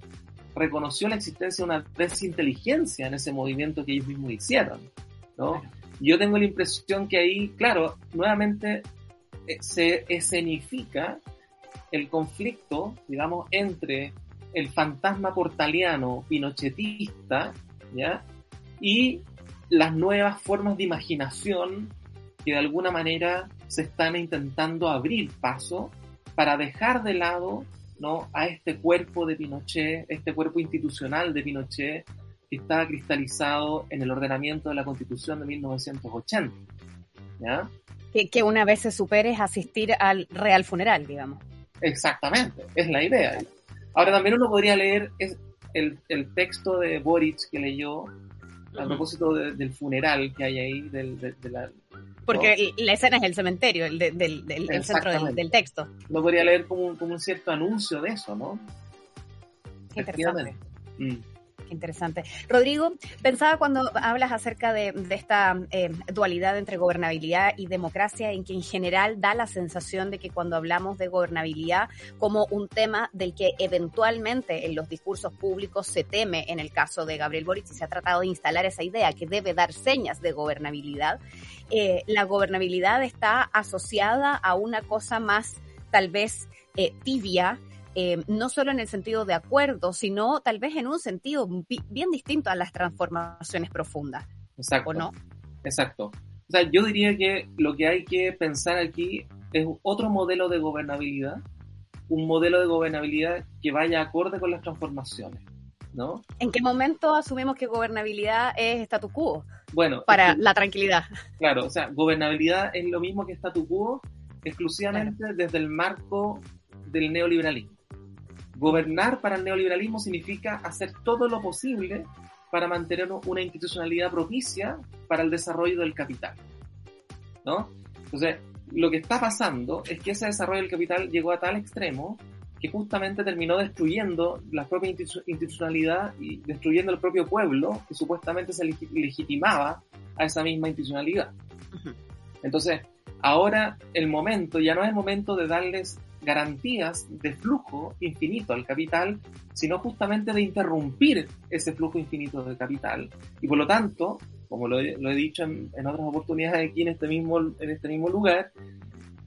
S3: reconoció la existencia de una desinteligencia en ese movimiento que ellos mismos hicieron, ¿no? Yo tengo la impresión que ahí, claro, nuevamente eh, se escenifica el conflicto, digamos, entre el fantasma portaliano pinochetista, ¿ya? Y las nuevas formas de imaginación que de alguna manera se están intentando abrir paso para dejar de lado ¿no? a este cuerpo de Pinochet, este cuerpo institucional de Pinochet que estaba cristalizado en el ordenamiento de la Constitución de 1980. ¿ya?
S2: Que, que una vez se supere es asistir al real funeral, digamos.
S3: Exactamente, es la idea. Ahora también uno podría leer el, el texto de Boric que leyó a propósito del funeral que hay ahí, del, de, la,
S2: porque la escena es el cementerio, el, del, del centro del, texto.
S3: Lo podría leer como un, como un cierto anuncio de eso, ¿no?
S2: Qué interesante. Mm. Interesante. Rodrigo, pensaba cuando hablas acerca de, esta eh, dualidad entre gobernabilidad y democracia, en que en general da la sensación de que cuando hablamos de gobernabilidad como un tema del que eventualmente en los discursos públicos se teme, en el caso de Gabriel Boric, se ha tratado de instalar esa idea que debe dar señas de gobernabilidad, eh, la gobernabilidad está asociada a una cosa más tal vez eh, tibia, eh, no solo en el sentido de acuerdo, sino tal vez en un sentido bien distinto a las transformaciones profundas.
S3: Exacto.
S2: ¿O no?
S3: Exacto. O sea, yo diría que lo que hay que pensar aquí es otro modelo de gobernabilidad, un modelo de gobernabilidad que vaya acorde con las transformaciones, ¿no?
S2: ¿En qué momento asumimos que gobernabilidad es status quo?
S3: Bueno,
S2: para la tranquilidad.
S3: Claro, o sea, gobernabilidad es lo mismo que status quo exclusivamente desde el marco del neoliberalismo. Gobernar para el neoliberalismo significa hacer todo lo posible para mantener una institucionalidad propicia para el desarrollo del capital. ¿No? Entonces, lo que está pasando es que ese desarrollo del capital llegó a tal extremo que justamente terminó destruyendo la propia institucionalidad y destruyendo el propio pueblo que supuestamente se legitimaba a esa misma institucionalidad. Entonces, ahora el momento ya no es el momento de darles garantías de flujo infinito al capital, sino justamente de interrumpir ese flujo infinito de capital. Y por lo tanto, como lo he, dicho en, otras oportunidades aquí en este mismo, en este mismo lugar,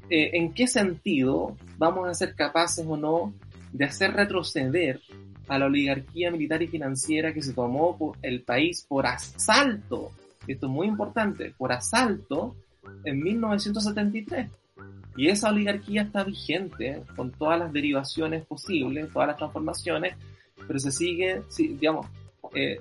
S3: eh, ¿en qué sentido vamos a ser capaces o no de hacer retroceder a la oligarquía militar y financiera que se tomó el país por asalto? Esto es muy importante, por asalto en 1973. Y esa oligarquía está vigente con todas las derivaciones posibles, todas las transformaciones, pero se sigue, digamos, eh,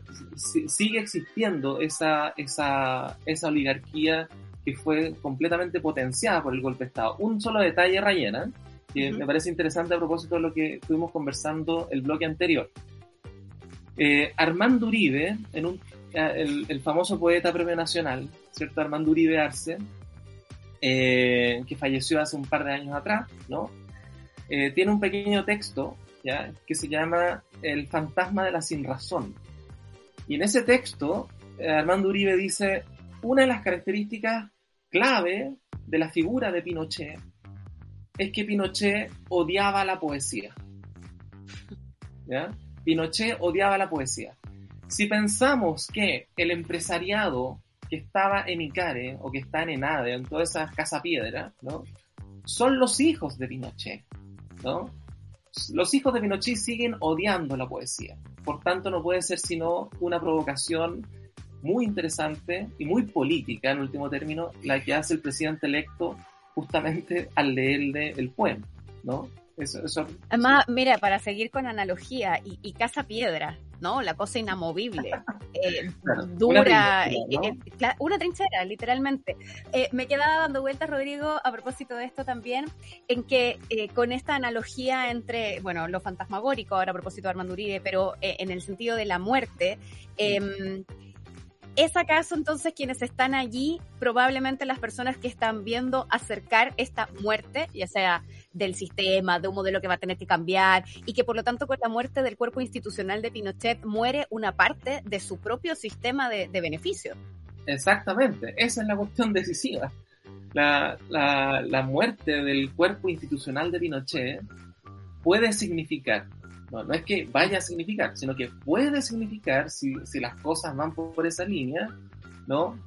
S3: sigue existiendo esa, esa, esa oligarquía que fue completamente potenciada por el golpe de Estado. Un solo detalle, Rayena, que me parece interesante a propósito de lo que estuvimos conversando el bloque anterior. Eh, Armando Uribe, en un, eh, el, el, famoso poeta premio nacional, ¿cierto? Armando Uribe Arce, eh, que falleció hace un par de años atrás, ¿no? Eh, tiene un pequeño texto. Que se llama El fantasma de la sinrazón. Y en ese texto, eh, Armando Uribe dice, una de las características clave de la figura de Pinochet es que Pinochet odiaba la poesía. ¿Ya? Pinochet odiaba la poesía. Si pensamos que el empresariado estaba en Icare o que está en Enade, en todas esas casa piedra, ¿no? Son los hijos de Pinochet, ¿no? Los hijos de Pinochet siguen odiando la poesía. Por tanto, no puede ser sino una provocación muy interesante y muy política, en último término, la que hace el presidente electo justamente al leerle el poema, ¿no?
S2: Eso, eso... Además, mira, para seguir con analogía, y, y Casa Piedra, ¿no? La cosa inamovible, eh, dura, una trinchera, literalmente. Eh, me quedaba dando vueltas, Rodrigo, a propósito de esto también, en que eh, con esta analogía entre, bueno, lo fantasmagórico, ahora a propósito de Armando Uribe, pero en el sentido de la muerte, eh, ¿Es acaso entonces quienes están allí probablemente las personas que están viendo acercar esta muerte, ya sea del sistema, de un modelo que va a tener que cambiar y que por lo tanto con la muerte del cuerpo institucional de Pinochet muere una parte de su propio sistema de, de beneficio?
S3: Exactamente, esa es la cuestión decisiva. La, la, la muerte del cuerpo institucional de Pinochet puede significar no, no es que vaya a significar, sino que puede significar, si, si las cosas van por, esa línea, ¿no?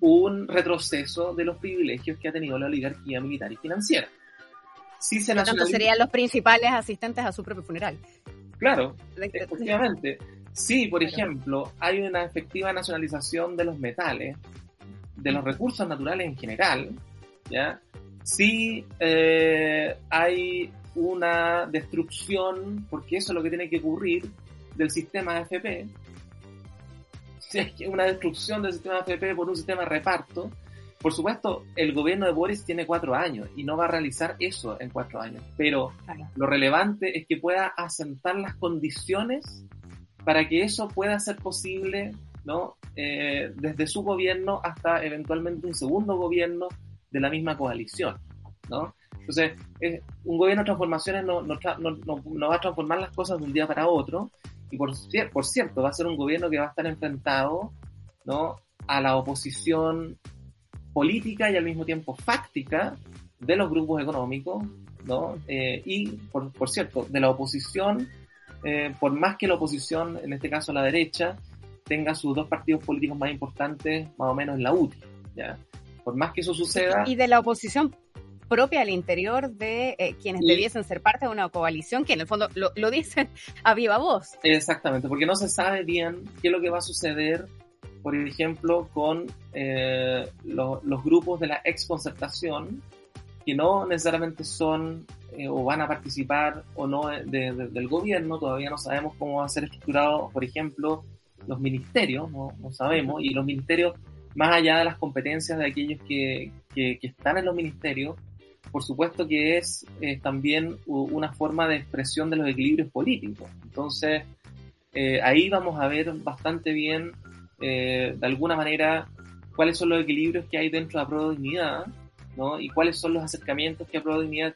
S3: un retroceso de los privilegios que ha tenido la oligarquía militar y financiera.
S2: Si se tanto serían los principales asistentes a su propio funeral.
S3: Claro, efectivamente. Si, por ejemplo, hay una efectiva nacionalización de los metales, de los recursos naturales en general, ¿ya? Si eh, hay una destrucción, porque eso es lo que tiene que ocurrir, del sistema AFP. Una destrucción del sistema AFP por un sistema de reparto. Por supuesto, el gobierno de Boris tiene cuatro años y no va a realizar eso en cuatro años. Pero lo relevante es que pueda asentar las condiciones para que eso pueda ser posible, ¿no? Eh, desde su gobierno hasta eventualmente un segundo gobierno de la misma coalición, ¿no? Entonces, un gobierno de transformaciones no, no, no, no, va a transformar las cosas de un día para otro. Y por, cierto, va a ser un gobierno que va a estar enfrentado ¿no? a la oposición política y al mismo tiempo fáctica de los grupos económicos, ¿no? Eh, y, por, por, cierto, de la oposición, eh, por más que la oposición, en este caso la derecha, tenga sus dos partidos políticos más importantes, más o menos en la UTI, ¿ya? Por más que eso suceda...
S2: Y de la oposición propia al interior de eh, quienes debiesen ser parte de una coalición, que en el fondo lo, dicen a viva voz.
S3: Exactamente, porque no se sabe bien qué es lo que va a suceder, por ejemplo, con eh, los grupos de la exconcertación, que no necesariamente son eh, o van a participar o no del gobierno, todavía no sabemos cómo va a ser estructurado, por ejemplo, los ministerios, no, sabemos, y los ministerios, más allá de las competencias de aquellos que, que, que están en los ministerios, por supuesto que es eh, también una forma de expresión de los equilibrios políticos. Entonces, eh, ahí vamos a ver bastante bien, eh, de alguna manera, cuáles son los equilibrios que hay dentro de la Pro Dignidad, ¿no? Y cuáles son los acercamientos que Pro Dignidad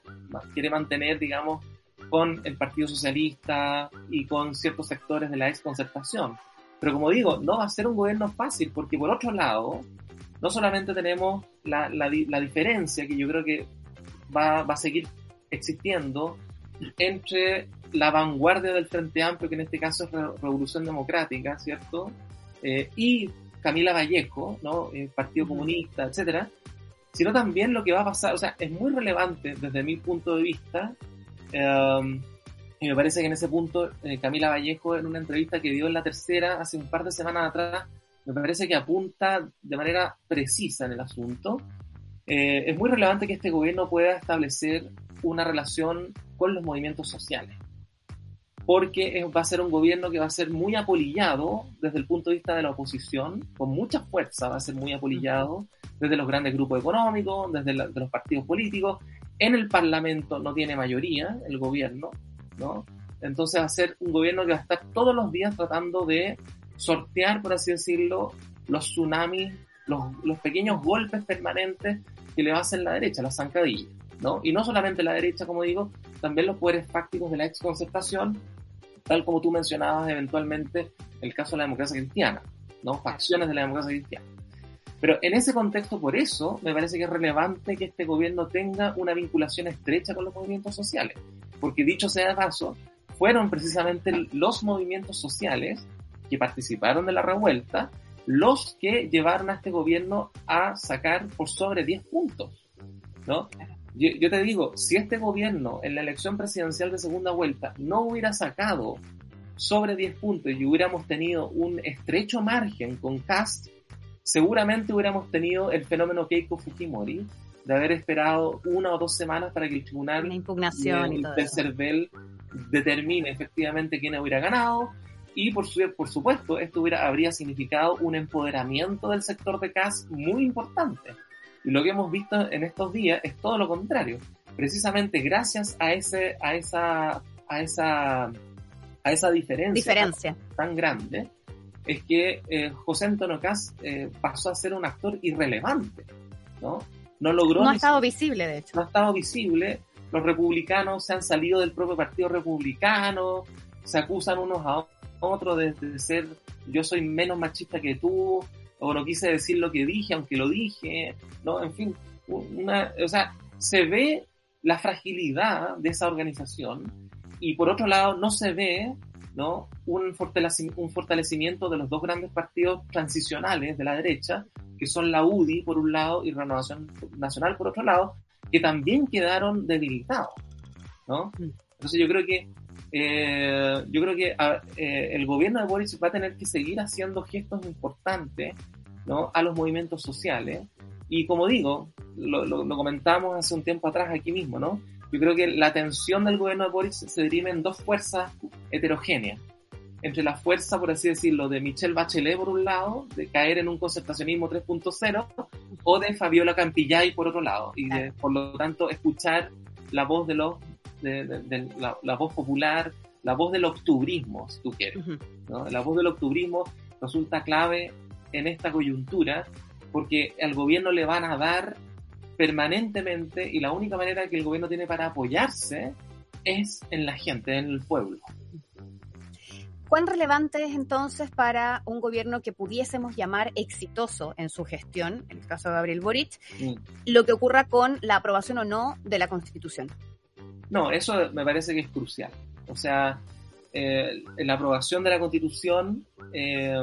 S3: quiere mantener, digamos, con el Partido Socialista y con ciertos sectores de la exconcertación. Pero como digo, no va a ser un gobierno fácil, porque por otro lado, no solamente tenemos la, la diferencia, que yo creo que va, a seguir existiendo entre la vanguardia del Frente Amplio, que en este caso es Revolución Democrática, ¿cierto? Eh, y Camila Vallejo, ¿no? El Partido Comunista, etcétera, sino también lo que va a pasar, o sea, es muy relevante desde mi punto de vista, um, y me parece que en ese punto eh, Camila Vallejo, en una entrevista que dio en la tercera hace un par de semanas atrás, me parece que apunta de manera precisa en el asunto, eh, es muy relevante que este gobierno pueda establecer una relación con los movimientos sociales, porque va a ser un gobierno que va a ser muy apolillado desde el punto de vista de la oposición, con mucha fuerza va a ser muy apolillado desde los grandes grupos económicos, desde los partidos políticos. En el Parlamento no tiene mayoría el gobierno, ¿no? Entonces va a ser un gobierno que va a estar todos los días tratando de sortear, por así decirlo, los tsunamis los, pequeños golpes permanentes que le va a hacer la derecha, las zancadillas, ¿no? Y no solamente la derecha, como digo, también los poderes fácticos de la exconcertación, tal como tú mencionabas eventualmente el caso de la democracia cristiana, ¿no? Facciones de la democracia cristiana. Pero en ese contexto, por eso, me parece que es relevante que este gobierno tenga una vinculación estrecha con los movimientos sociales. Porque dicho sea de paso, fueron precisamente los movimientos sociales que participaron de la revuelta los que llevaron a este gobierno a sacar por sobre 10 puntos, ¿no? Yo, yo, te digo, si este gobierno en la elección presidencial de segunda vuelta no hubiera sacado sobre 10 puntos y hubiéramos tenido un estrecho margen con Cast, seguramente hubiéramos tenido el fenómeno Keiko Fujimori de haber esperado una o dos semanas para que el tribunal
S2: Una impugnación y
S3: el
S2: todo eso.
S3: CERVEL determine efectivamente quién hubiera ganado y por, su, por supuesto esto hubiera, habría significado un empoderamiento del sector de CAS muy importante. Y lo que hemos visto en estos días es todo lo contrario. Precisamente gracias a ese, a esa, a esa, a esa diferencia,
S2: Diferencia.
S3: tan grande, es que eh, José Antonio Caz eh, pasó a ser un actor irrelevante, ¿no? No logró
S2: No ha estado visible, de hecho.
S3: no ha estado visible. Los republicanos se han salido del propio partido republicano, se acusan unos a otros de, de ser yo soy menos machista que tú, o no quise decir lo que dije, aunque lo dije, ¿no? En fin, una, o sea, se ve la fragilidad de esa organización y por otro lado no se ve ¿no? un, fortalecimiento, un fortalecimiento de los dos grandes partidos transicionales de la derecha, que son la UDI por un lado y Renovación Nacional por otro lado, que también quedaron debilitados. ¿no? Entonces yo creo que eh, yo creo que a, eh, el gobierno de Boris va a tener que seguir haciendo gestos importantes ¿no? a los movimientos sociales. Y como digo, lo, lo, lo comentamos hace un tiempo atrás aquí mismo, ¿no? Yo creo que la tensión del gobierno de Boris se deriva en dos fuerzas heterogéneas. Entre la fuerza, por así decirlo, de Michelle Bachelet por un lado, de caer en un concertacionismo 3.0, o de Fabiola Campillay por otro lado. Y de, por lo tanto, escuchar la voz de los, de, de, de la, la, voz popular, la voz del octubrismo, si tú quieres. ¿no? La voz del octubrismo resulta clave en esta coyuntura porque al gobierno le van a dar permanentemente y la única manera que el gobierno tiene para apoyarse es en la gente, en el pueblo.
S2: ¿Cuán relevante es entonces para un gobierno que pudiésemos llamar exitoso en su gestión, en el caso de Gabriel Boric, mm. lo que ocurra con la aprobación o no de la Constitución?
S3: No, eso me parece que es crucial. O sea, eh, la aprobación de la Constitución eh,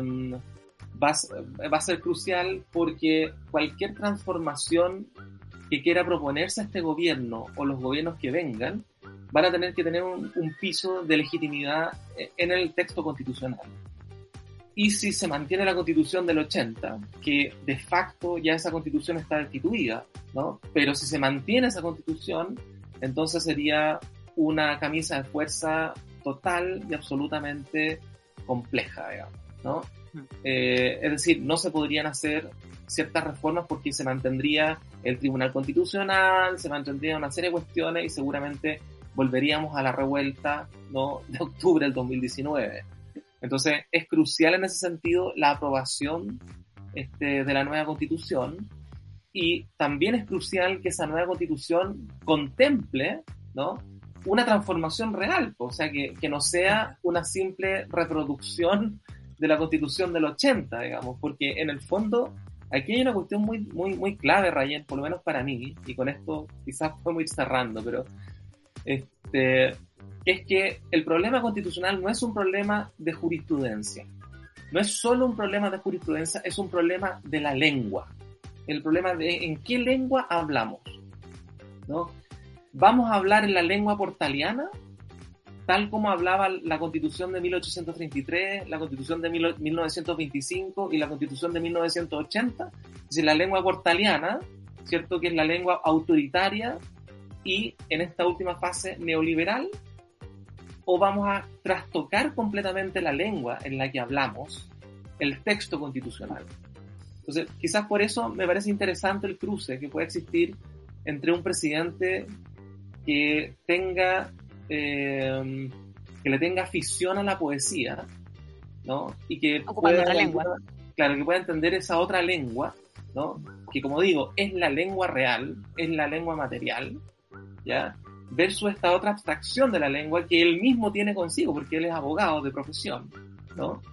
S3: va, a ser crucial porque cualquier transformación que quiera proponerse a este gobierno o los gobiernos que vengan van a tener que tener un, un, piso de legitimidad en el texto constitucional. Y si se mantiene la constitución del 80, que de facto ya esa constitución está destituida, ¿no? Pero si se mantiene esa constitución, entonces sería una camisa de fuerza total y absolutamente compleja, digamos, ¿no? Eh, es decir, no se podrían hacer ciertas reformas porque se mantendría el Tribunal Constitucional, se mantendría una serie de cuestiones y seguramente volveríamos a la revuelta ¿no? de octubre del 2019. Entonces es crucial en ese sentido la aprobación este, de la nueva constitución y también es crucial que esa nueva constitución contemple ¿no? una transformación real, o sea, que, que no sea una simple reproducción de la constitución del 80, digamos, porque en el fondo aquí hay una cuestión muy, muy, muy clave, Rayen, por lo menos para mí, y con esto quizás podemos ir cerrando, pero este, es que el problema constitucional no es un problema de jurisprudencia, no es solo un problema de jurisprudencia, es un problema de la lengua, el problema de en qué lengua hablamos, ¿no? ¿Vamos a hablar en la lengua portaliana? tal como hablaba la constitución de 1833, la constitución de 1925 y la constitución de 1980, es decir, la lengua portaliana, ¿cierto? Que es la lengua autoritaria y en esta última fase neoliberal, o vamos a trastocar completamente la lengua en la que hablamos, el texto constitucional. Entonces, quizás por eso me parece interesante el cruce que puede existir entre un presidente que tenga eh, que le tenga afición a la poesía, ¿no? Y que
S2: pueda, otra lengua.
S3: Claro, que pueda entender esa otra lengua, ¿no? Que como digo, es la lengua real, es la lengua material, ¿ya? Versus esta otra abstracción de la lengua que él mismo tiene consigo, porque él es abogado de profesión, ¿no?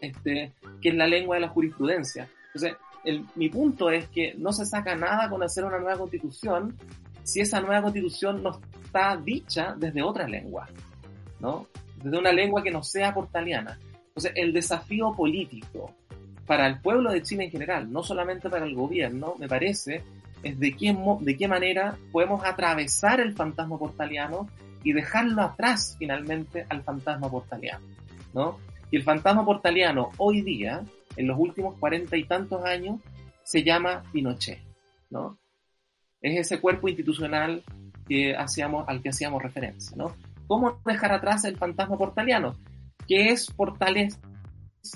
S3: Este, que es la lengua de la jurisprudencia. Entonces, el, mi punto es que no se saca nada con hacer una nueva constitución si esa nueva constitución no está dicha desde otra lengua, ¿no? Desde una lengua que no sea portaliana. Entonces, el desafío político para el pueblo de Chile en general, no solamente para el gobierno, me parece, es de qué, de qué manera podemos atravesar el fantasma portaliano y dejarlo atrás finalmente al fantasma portaliano, ¿no? Y el fantasma portaliano hoy día, en los últimos cuarenta y tantos años, se llama Pinochet, ¿no? Es ese cuerpo institucional que hacíamos, al que hacíamos referencia, ¿no? ¿Cómo dejar atrás el fantasma portaliano? Que es Portales,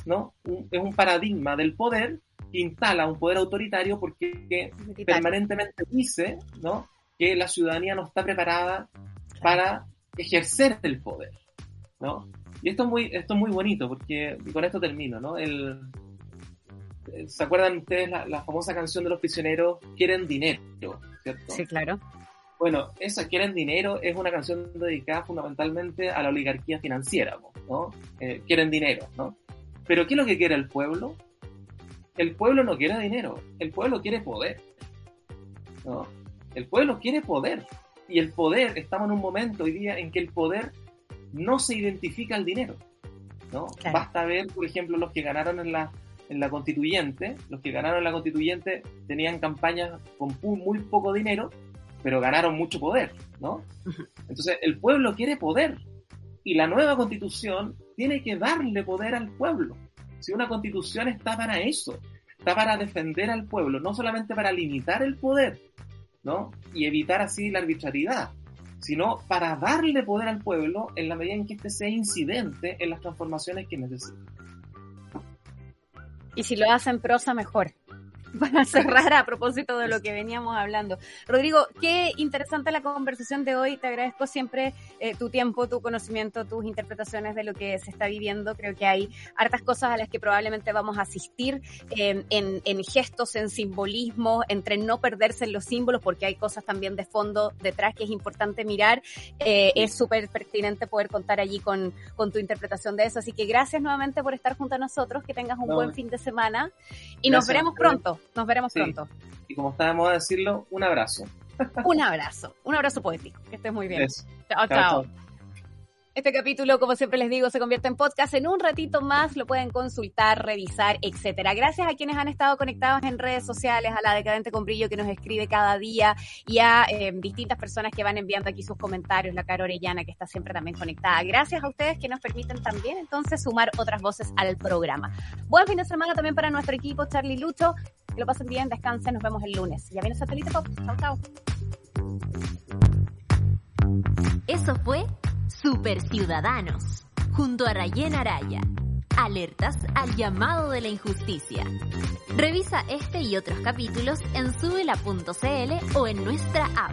S3: ¿no? es un paradigma del poder que instala un poder autoritario porque permanentemente dice, ¿no? Que la ciudadanía no está preparada para ejercer el poder, ¿no? Y esto es muy, esto es muy bonito porque, y con esto termino, ¿no? El, ¿Se acuerdan ustedes la, famosa canción de los prisioneros Quieren dinero, ¿cierto?
S2: Sí, claro.
S3: Bueno, esa Quieren dinero es una canción dedicada fundamentalmente a la oligarquía financiera, ¿no? Eh, quieren dinero, ¿no? Pero ¿qué es lo que quiere el pueblo? El pueblo no quiere dinero, el pueblo quiere poder. ¿no? El pueblo quiere poder y el poder, estamos en un momento hoy día en que el poder no se identifica al dinero. ¿no? Basta ver, por ejemplo, los que ganaron en la, en la constituyente, los que ganaron la constituyente tenían campañas con muy poco dinero, pero ganaron mucho poder, ¿no? Entonces, el pueblo quiere poder y la nueva constitución tiene que darle poder al pueblo. Si una constitución está para eso, está para defender al pueblo, no solamente para limitar el poder, ¿no? Y evitar así la arbitrariedad, sino para darle poder al pueblo en la medida en que éste sea incidente en las transformaciones que necesita.
S2: Y si lo hacen prosa, mejor para cerrar a propósito de lo que veníamos hablando. Rodrigo, qué interesante la conversación de hoy. Te agradezco siempre eh, tu tiempo, tu conocimiento, tus interpretaciones de lo que se está viviendo. Creo que hay hartas cosas a las que probablemente vamos a asistir em, en, en, gestos, en simbolismo, entre no perderse en los símbolos, porque hay cosas también de fondo detrás que es importante mirar. Eh, es súper pertinente poder contar allí con, con tu interpretación de eso. Así que gracias nuevamente por estar junto a nosotros. Que tengas un buen fin de semana y nos veremos pronto. Nos veremos pronto.
S3: Y como estábamos a decirlo, un abrazo.
S2: Un abrazo, un abrazo poético. Que estés muy bien. chao. chao. Este capítulo, como siempre les digo, se convierte en podcast. En un ratito más lo pueden consultar, revisar, etcétera. Gracias a quienes han estado conectados en redes sociales, a la Decadente con Brillo que nos escribe cada día y a eh, distintas personas que van enviando aquí sus comentarios, la Caro Orellana que está siempre también conectada. Gracias a ustedes que nos permiten también entonces sumar otras voces al programa. Buen fin de semana también para nuestro equipo, Charlie Lucho. Que lo pasen bien, descansen, nos vemos el lunes. Ya viene Satélite Pop. Chao, chao.
S1: Eso fue Super Ciudadanos, junto a Rayen Araya. Alertas al llamado de la injusticia. Revisa este y otros capítulos en subela.cl o en nuestra app.